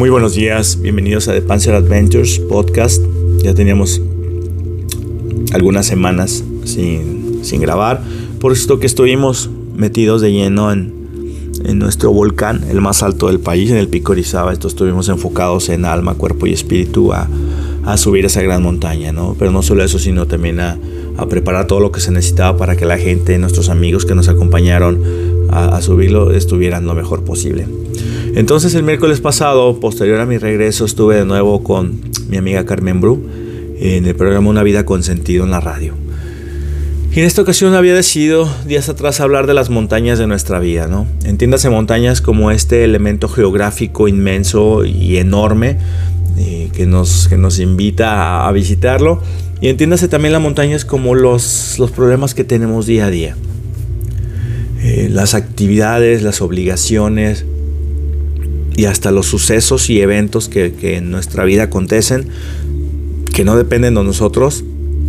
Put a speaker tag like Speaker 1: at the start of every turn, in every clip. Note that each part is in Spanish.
Speaker 1: Muy buenos días, bienvenidos a The Panzer Adventures podcast. Ya teníamos algunas semanas sin, sin grabar, por esto que estuvimos metidos de lleno en, en nuestro volcán, el más alto del país, en el Pico Orizaba. Esto estuvimos enfocados en alma, cuerpo y espíritu a, a subir esa gran montaña, ¿no? Pero no solo eso, sino también a, a, preparar todo lo que se necesitaba para que la gente, nuestros amigos que nos acompañaron a, a subirlo, estuvieran lo mejor posible. Entonces el miércoles pasado, posterior a mi regreso, estuve de nuevo con mi amiga Carmen Bru en el programa Una vida con sentido en la radio. Y en esta ocasión había decidido días atrás hablar de las montañas de nuestra vida, ¿no? Entiéndase montañas como este elemento geográfico inmenso y enorme eh, que, nos, que nos invita a, visitarlo. Y entiéndase también las montañas como los, los problemas que tenemos día a día. Eh, las actividades, las obligaciones, y hasta los sucesos y eventos que, en nuestra vida acontecen que no dependen de nosotros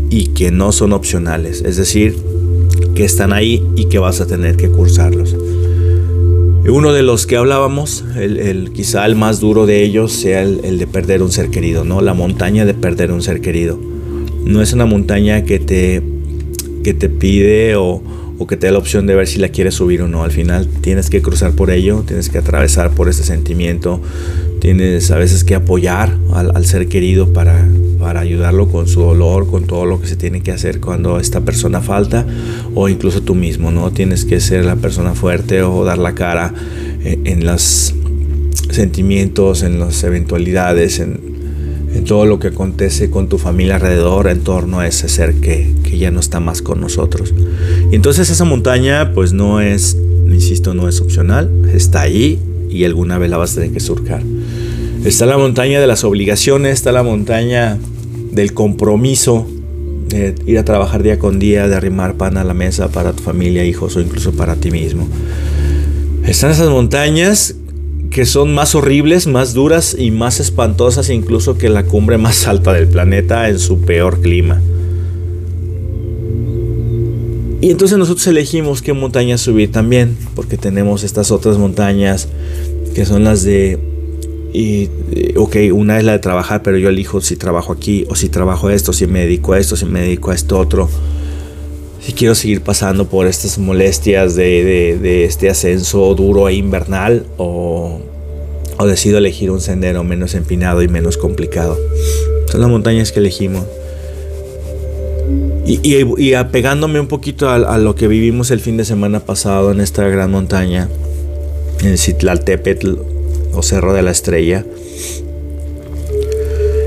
Speaker 1: y que no son opcionales, es decir, que están ahí y que vas a tener que cursarlos. Uno de los que hablábamos, el, el quizá el más duro de ellos, sea el, el, de perder un ser querido, ¿no? La montaña de perder un ser querido. No es una montaña que te, que te pide o, o que te da la opción de ver si la quieres subir o no. Al final tienes que cruzar por ello, tienes que atravesar por ese sentimiento, tienes a veces que apoyar al, ser querido para, para ayudarlo con su dolor, con todo lo que se tiene que hacer cuando esta persona falta o incluso tú mismo, ¿no? Tienes que ser la persona fuerte o dar la cara en, en los sentimientos, en las eventualidades, en, en todo lo que acontece con tu familia alrededor en torno a ese ser que, que, ya no está más con nosotros. Y entonces esa montaña pues no es, insisto, no es opcional, está ahí y alguna vez la vas a tener que surcar. Está la montaña de las obligaciones, está la montaña del compromiso, de ir a trabajar día con día, de arrimar pan a la mesa para tu familia, hijos o incluso para ti mismo. Están esas montañas que son más horribles, más duras y más espantosas incluso que la cumbre más alta del planeta en su peor clima. Y entonces nosotros elegimos qué montaña subir también, porque tenemos estas otras montañas que son las de, y, ok, una es la de trabajar, pero yo elijo si trabajo aquí o si trabajo esto, si me dedico a esto, si me dedico a esto otro. Si quiero seguir pasando por estas molestias de, este ascenso duro e invernal o, o decido elegir un sendero menos empinado y menos complicado. Son las montañas que elegimos. Y, apegándome un poquito a, a, lo que vivimos el fin de semana pasado en esta gran montaña, en Citlaltépetl o Cerro de la Estrella.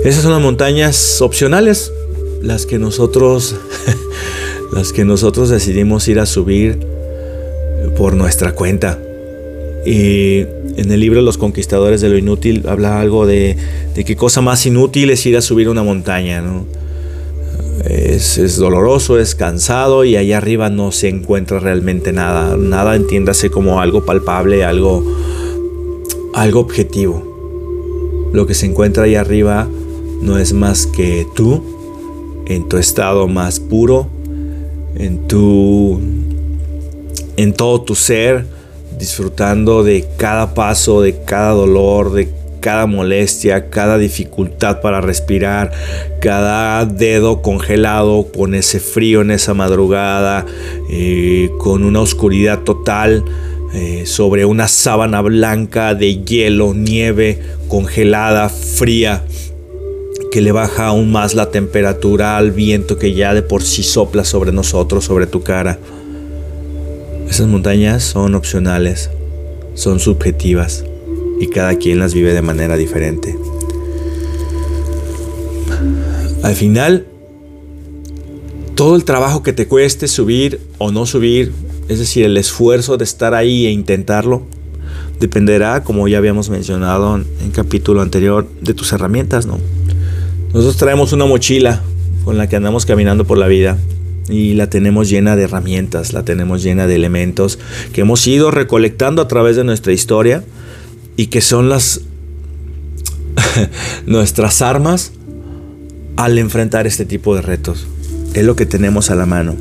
Speaker 1: Esas son las montañas opcionales, las que nosotros, las que nosotros decidimos ir a subir por nuestra cuenta. Y en el libro Los Conquistadores de lo Inútil habla algo de, de qué cosa más inútil es ir a subir una montaña, ¿no? Es, es, doloroso, es cansado y allá arriba no se encuentra realmente nada. Nada entiéndase como algo palpable, algo, algo objetivo. Lo que se encuentra allá arriba no es más que tú, en tu estado más puro, en tu. en todo tu ser, disfrutando de cada paso, de cada dolor, de cada molestia, cada dificultad para respirar, cada dedo congelado con ese frío en esa madrugada, eh, con una oscuridad total. Eh, sobre una sábana blanca de hielo, nieve congelada, fría, que le baja aún más la temperatura al viento que ya de por sí sopla sobre nosotros, sobre tu cara. Esas montañas son opcionales, son subjetivas y cada quien las vive de manera diferente. Al final, todo el trabajo que te cueste subir o no subir, es decir, el esfuerzo de estar ahí e intentarlo, dependerá, como ya habíamos mencionado en capítulo anterior, de tus herramientas, ¿no? Nosotros traemos una mochila con la que andamos caminando por la vida y la tenemos llena de herramientas, la tenemos llena de elementos que hemos ido recolectando a través de nuestra historia y que son las nuestras armas al enfrentar este tipo de retos. Es lo que tenemos a la mano.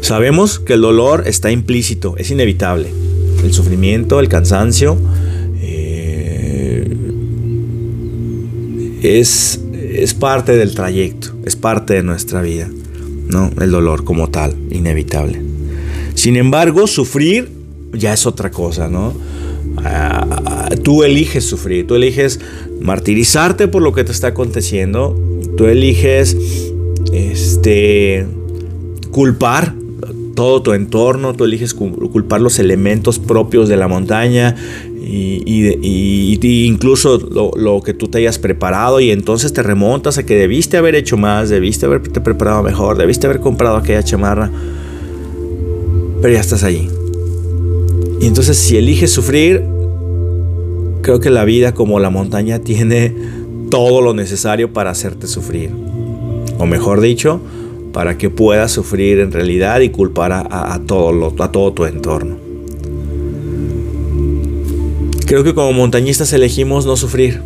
Speaker 1: Sabemos que el dolor está implícito, es inevitable. El sufrimiento, el cansancio, es, es parte del trayecto, es parte de nuestra vida, ¿no? El dolor como tal, inevitable. Sin embargo, sufrir ya es otra cosa, ¿no? Ah, tú eliges sufrir, tú eliges martirizarte por lo que te está aconteciendo, tú eliges este culpar todo tu entorno, tú eliges culpar los elementos propios de la montaña y, incluso lo, que tú te hayas preparado y entonces te remontas a que debiste haber hecho más, debiste haberte preparado mejor, debiste haber comprado aquella chamarra, pero ya estás allí. Y entonces si eliges sufrir, creo que la vida como la montaña tiene todo lo necesario para hacerte sufrir. O mejor dicho, para que puedas sufrir en realidad y culpar a, todo, lo, a todo tu entorno. Creo que como montañistas elegimos no sufrir.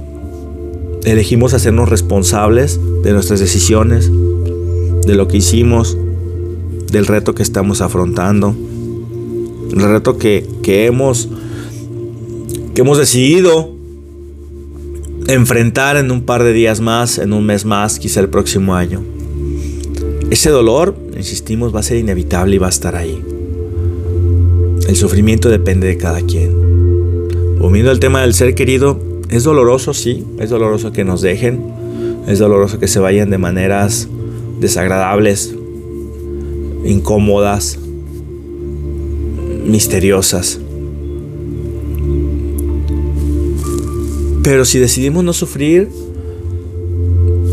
Speaker 1: Elegimos hacernos responsables de nuestras decisiones, de lo que hicimos, del reto que estamos afrontando, el reto que, que hemos, que hemos decidido enfrentar en un par de días más, en un mes más, quizá el próximo año. Ese dolor, insistimos, va a ser inevitable y va a estar ahí. El sufrimiento depende de cada quien. Volviendo al tema del ser querido, es doloroso, sí, es doloroso que nos dejen, es doloroso que se vayan de maneras desagradables, incómodas, misteriosas. Pero si decidimos no sufrir,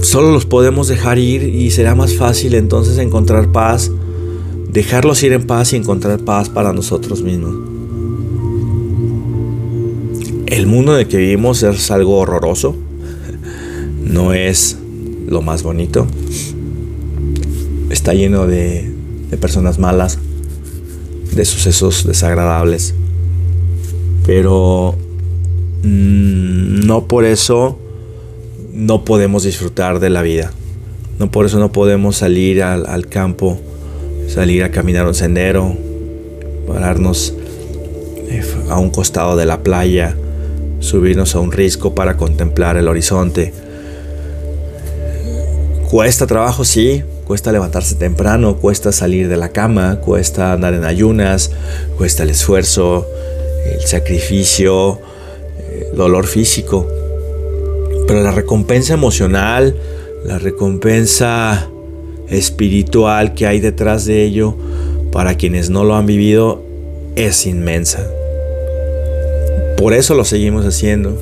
Speaker 1: solo los podemos dejar ir y será más fácil entonces encontrar paz, dejarlos ir en paz y encontrar paz para nosotros mismos. El mundo en el que vivimos es algo horroroso, no es lo más bonito, está lleno de, personas malas, de sucesos desagradables, pero mm, no por eso no podemos disfrutar de la vida. No por eso no podemos salir al, campo, salir a caminar un sendero, pararnos eh, a un costado de la playa, subirnos a un risco para contemplar el horizonte. Cuesta trabajo, sí, cuesta levantarse temprano, cuesta salir de la cama, cuesta andar en ayunas, cuesta el esfuerzo, el sacrificio, el dolor físico. Pero la recompensa emocional, la recompensa espiritual que hay detrás de ello, para quienes no lo han vivido, es inmensa. Por eso lo seguimos haciendo.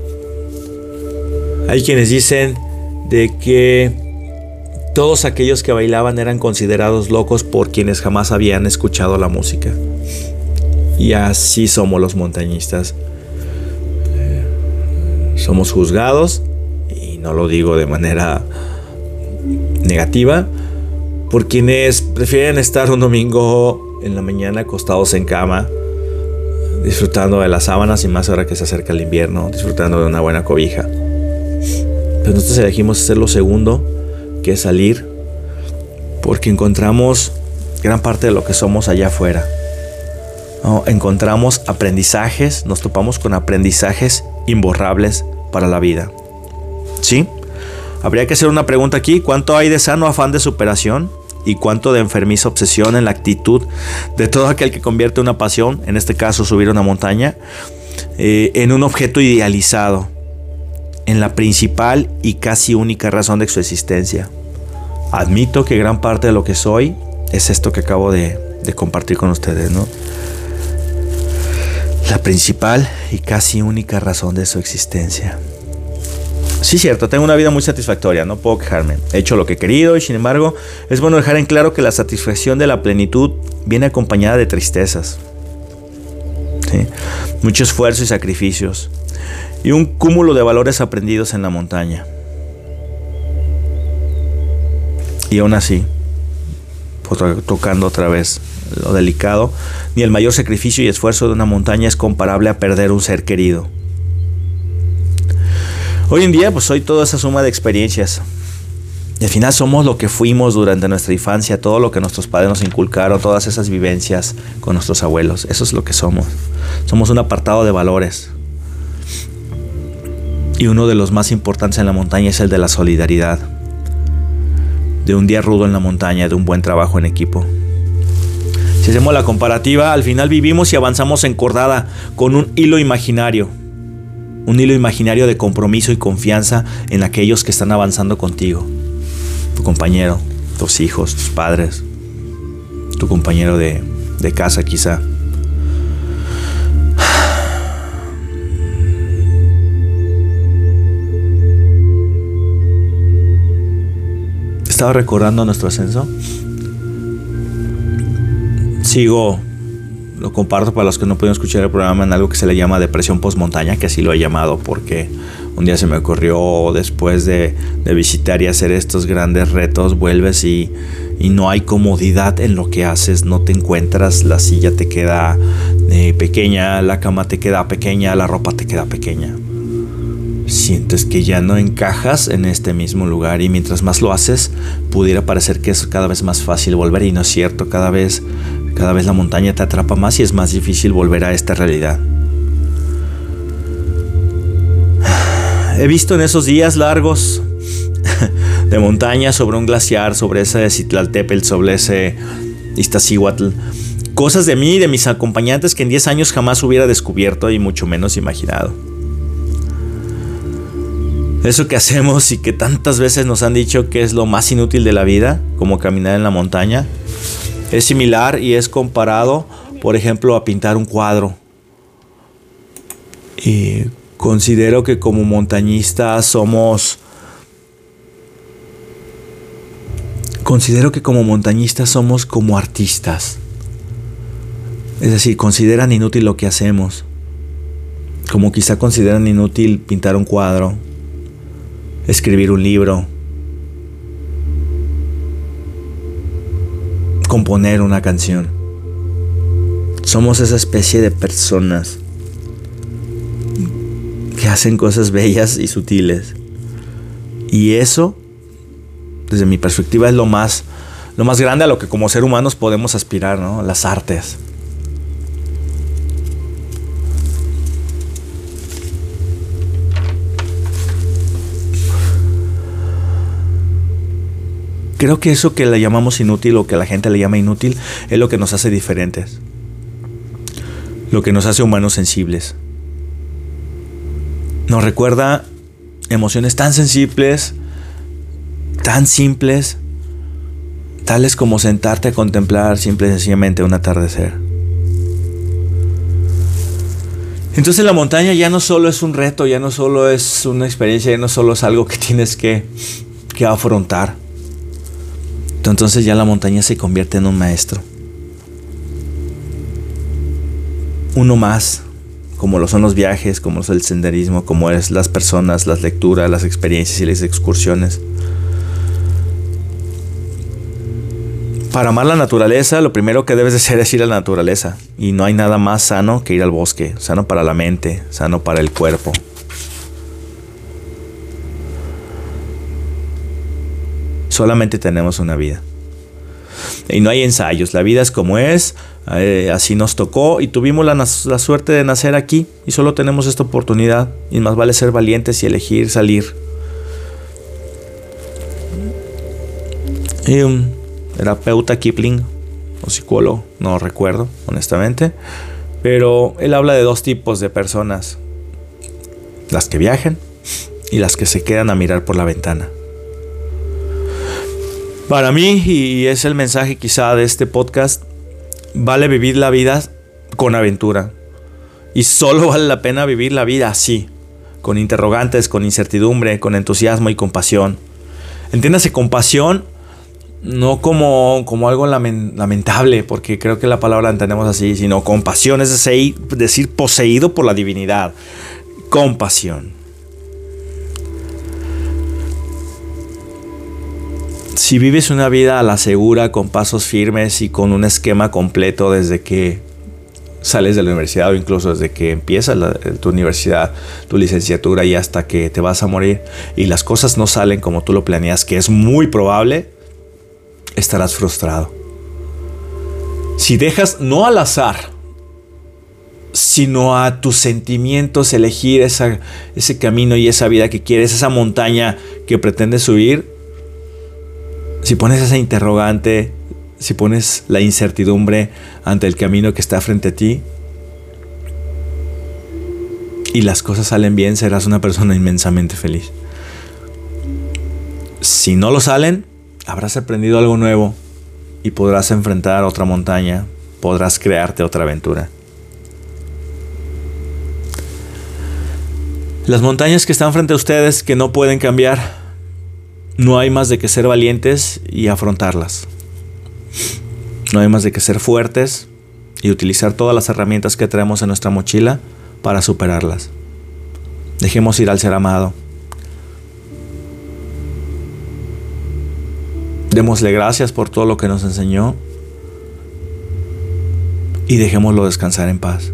Speaker 1: Hay quienes dicen de que todos aquellos que bailaban eran considerados locos por quienes jamás habían escuchado la música. Y así somos los montañistas. Somos juzgados no lo digo de manera negativa, por quienes prefieren estar un domingo en la mañana acostados en cama, disfrutando de las sábanas y más ahora que se acerca el invierno, disfrutando de una buena cobija. Pero nosotros elegimos hacer lo segundo, que es salir, porque encontramos gran parte de lo que somos allá afuera. Encontramos aprendizajes, nos topamos con aprendizajes imborrables para la vida. ¿Sí? Habría que hacer una pregunta aquí. ¿Cuánto hay de sano afán de superación? ¿Y cuánto de enfermiza obsesión en la actitud de todo aquel que convierte una pasión, en este caso subir una montaña, eh, en un objeto idealizado, en la principal y casi única razón de su existencia? Admito que gran parte de lo que soy es esto que acabo de, de compartir con ustedes, ¿no? La principal y casi única razón de su existencia. Sí, cierto, tengo una vida muy satisfactoria, no puedo quejarme. He hecho lo que he querido y sin embargo es bueno dejar en claro que la satisfacción de la plenitud viene acompañada de tristezas. Mucho esfuerzo y sacrificios. Y un cúmulo de valores aprendidos en la montaña. Y aún así, tocando otra vez lo delicado, ni el mayor sacrificio y esfuerzo de una montaña es comparable a perder un ser querido. Hoy en día pues soy toda esa suma de experiencias. Y al final somos lo que fuimos durante nuestra infancia, todo lo que nuestros padres nos inculcaron, todas esas vivencias con nuestros abuelos. Eso es lo que somos. Somos un apartado de valores. Y uno de los más importantes en la montaña es el de la solidaridad. De un día rudo en la montaña, de un buen trabajo en equipo. Si hacemos la comparativa, al final vivimos y avanzamos encordada con un hilo imaginario. Un hilo imaginario de compromiso y confianza en aquellos que están avanzando contigo. Tu compañero, tus hijos, tus padres, tu compañero de, de casa quizá. Estaba recordando nuestro ascenso. Sigo, lo comparto para los que no pueden escuchar el programa en algo que se le llama depresión postmontaña, que así lo he llamado porque un día se me ocurrió después de, visitar y hacer estos grandes retos, vuelves y, y, no hay comodidad en lo que haces, no te encuentras, la silla te queda eh, pequeña, la cama te queda pequeña, la ropa te queda pequeña. Sientes que ya no encajas en este mismo lugar y mientras más lo haces, pudiera parecer que es cada vez más fácil volver y no es cierto, cada vez cada vez la montaña te atrapa más y es más difícil volver a esta realidad. He visto en esos días largos de montaña sobre un glaciar, sobre ese Citlaltépetl, sobre ese Iztaccíhuatl, cosas de mí y de mis acompañantes que en 10 años jamás hubiera descubierto y mucho menos imaginado. Eso que hacemos y que tantas veces nos han dicho que es lo más inútil de la vida, como caminar en la montaña, es similar y es comparado, por ejemplo, a pintar un cuadro. Y considero que como montañistas somos... Considero que como montañistas somos como artistas. Es decir, consideran inútil lo que hacemos. Como quizá consideran inútil pintar un cuadro, escribir un libro, componer una canción. Somos esa especie de personas que hacen cosas bellas y sutiles. Y eso, desde mi perspectiva, es lo más, lo más grande a lo que como ser humanos podemos aspirar, ¿no? Las artes. Creo que eso que le llamamos inútil o que la gente le llama inútil es lo que nos hace diferentes. Lo que nos hace humanos sensibles. Nos recuerda emociones tan sensibles, tan simples, tales como sentarte a contemplar simple y sencillamente un atardecer. Entonces la montaña ya no solo es un reto, ya no solo es una experiencia, ya no solo es algo que tienes que, que afrontar entonces ya la montaña se convierte en un maestro. Uno más, como lo son los viajes, como es el senderismo, como es las personas, las lecturas, las experiencias y las excursiones. Para amar la naturaleza, lo primero que debes de hacer es ir a la naturaleza. Y no hay nada más sano que ir al bosque. Sano para la mente, sano para el cuerpo, Solamente tenemos una vida. Y no hay ensayos, la vida es como es, eh, así nos tocó y tuvimos la, la, suerte de nacer aquí y solo tenemos esta oportunidad y más vale ser valientes y elegir salir. Y un terapeuta Kipling o psicólogo, no recuerdo honestamente, pero él habla de dos tipos de personas, las que viajan y las que se quedan a mirar por la ventana. Para mí, y es el mensaje quizá de este podcast, vale vivir la vida con aventura. Y solo vale la pena vivir la vida así, con interrogantes, con incertidumbre, con entusiasmo y con pasión. Entiéndase con pasión, no como, como algo lamentable, porque creo que la palabra la entendemos así, sino con pasión, es decir, poseído por la divinidad. Compasión. Si vives una vida a la segura, con pasos firmes y con un esquema completo desde que sales de la universidad o incluso desde que empiezas tu universidad, tu licenciatura y hasta que te vas a morir y las cosas no salen como tú lo planeas, que es muy probable, estarás frustrado. Si dejas no al azar sino a tus sentimientos, elegir ese camino y esa vida que quieres, esa montaña que pretendes subir, si pones esa interrogante, si pones la incertidumbre ante el camino que está frente a ti y las cosas salen bien, serás una persona inmensamente feliz. Si no lo salen, habrás aprendido algo nuevo y podrás enfrentar otra montaña, podrás crearte otra aventura. Las montañas que están frente a ustedes que no pueden cambiar, no hay más de que ser valientes y afrontarlas. No hay más de que ser fuertes y utilizar todas las herramientas que traemos en nuestra mochila para superarlas. Dejemos ir al ser amado. Démosle gracias por todo lo que nos enseñó y dejémoslo descansar en paz.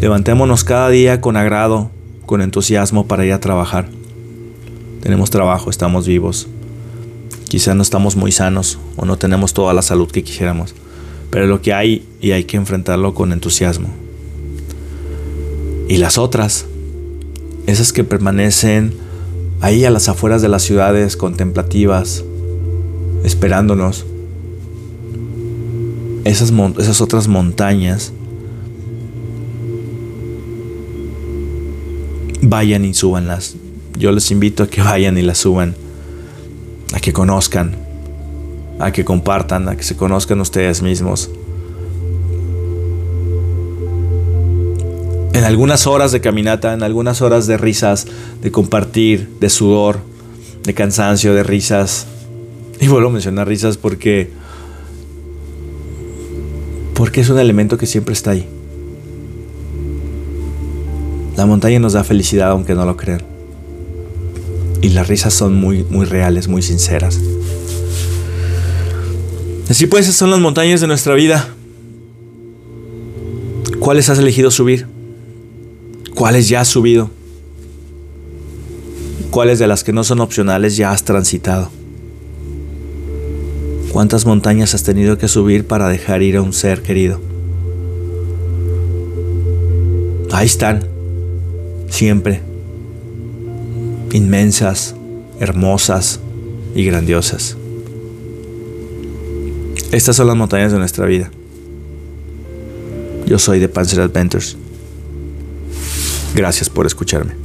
Speaker 1: Levantémonos cada día con agrado con entusiasmo para ir a trabajar. Tenemos trabajo, estamos vivos. Quizá no estamos muy sanos o no tenemos toda la salud que quisiéramos, pero lo que hay y hay que enfrentarlo con entusiasmo. Y las otras, esas que permanecen ahí a las afueras de las ciudades contemplativas, esperándonos, esas, esas otras montañas, vayan y súbanlas. Yo les invito a que vayan y las suban, a que conozcan, a que compartan, a que se conozcan ustedes mismos. En algunas horas de caminata, en algunas horas de risas, de compartir, de sudor, de cansancio, de risas. Y vuelvo a mencionar risas porque porque es un elemento que siempre está ahí. La montaña nos da felicidad aunque no lo crean. Y las risas son muy, muy reales, muy sinceras. Así pues, esas son las montañas de nuestra vida. ¿Cuáles has elegido subir? ¿Cuáles ya has subido? ¿Cuáles de las que no son opcionales ya has transitado? ¿Cuántas montañas has tenido que subir para dejar ir a un ser querido? Ahí están, siempre, inmensas, hermosas y grandiosas. Estas son las montañas de nuestra vida. Yo soy de Panzer Adventures. Gracias por escucharme.